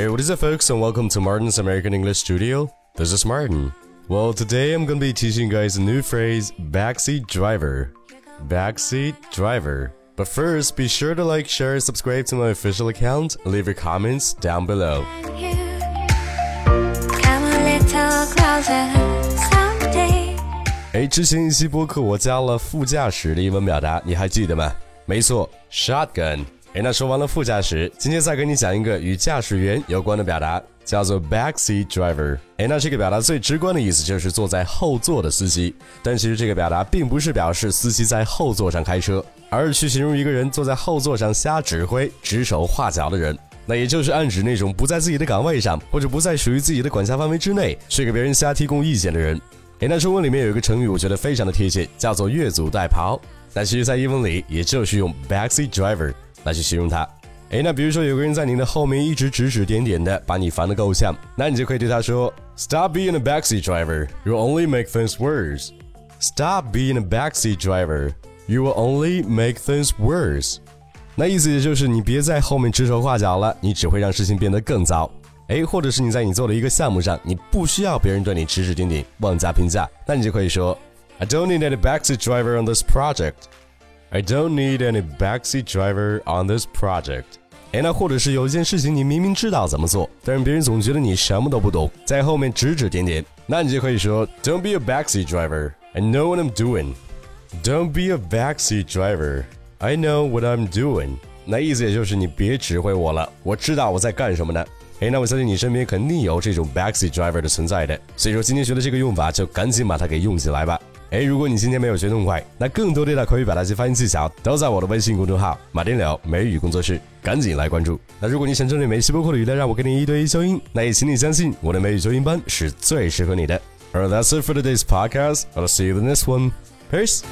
Hey, what is up, folks, and welcome to Martin's American English Studio. This is Martin. Well, today I'm gonna be teaching you guys a new phrase backseat driver. Backseat driver. But first, be sure to like, share, subscribe to my official account, and leave your comments down below. Come a little closer someday. 哎，之前一期播客我加了副驾驶的英文表达，你还记得吗？没错，shotgun。 哎，那说完了副驾驶，今天再给你讲一个与驾驶员有关的表达，叫做 backseat driver。哎，那这个表达最直观的意思就是坐在后座的司机，但其实这个表达并不是表示司机在后座上开车，而是去形容一个人坐在后座上瞎指挥、指手画脚的人。那也就是暗指那种不在自己的岗位上，或者不在属于自己的管辖范围之内，去给别人瞎提供意见的人。诶，那中文里面有一个成语，我觉得非常的贴切，叫做越俎代庖。那其实，在英文里，也就是用 backseat driver 来去形容它。诶，那比如说有个人在您的后面一直指指点点的，把你烦得够呛，那你就可以对他说：“Stop being a backseat driver. You only make things worse. Stop being a backseat driver. You will only make things worse.” 那意思也就是你别在后面指手画脚了，你只会让事情变得更糟。哎，或者是你在你做的一个项目上，你不需要别人对你指指点点、妄加评价，那你就可以说：I don't need any backseat driver on this project. I don't need any backseat driver on this project. 哎，那或者是有一件事情你明明知道怎么做，但是别人总觉得你什么都不懂，在后面指指点点，那你就可以说：Don't be a backseat driver. I know what I'm doing. Don't be a backseat driver. I know what I'm doing. 那意思也就是你别指挥我了，我知道我在干什么呢。哎，那我相信你身边肯定有这种 backseat driver 的存在的，所以说今天学的这个用法就赶紧把它给用起来吧。哎，如果你今天没有学痛快，那更多的口语表达及发音技巧都在我的微信公众号马丁柳美语工作室，赶紧来关注。那如果你想针对每期播客的语料让我给你一对一修音，那也请你相信我的美语修音班是最适合你的。Alright, that's it for today's podcast. I'll see you in the next one. Peace.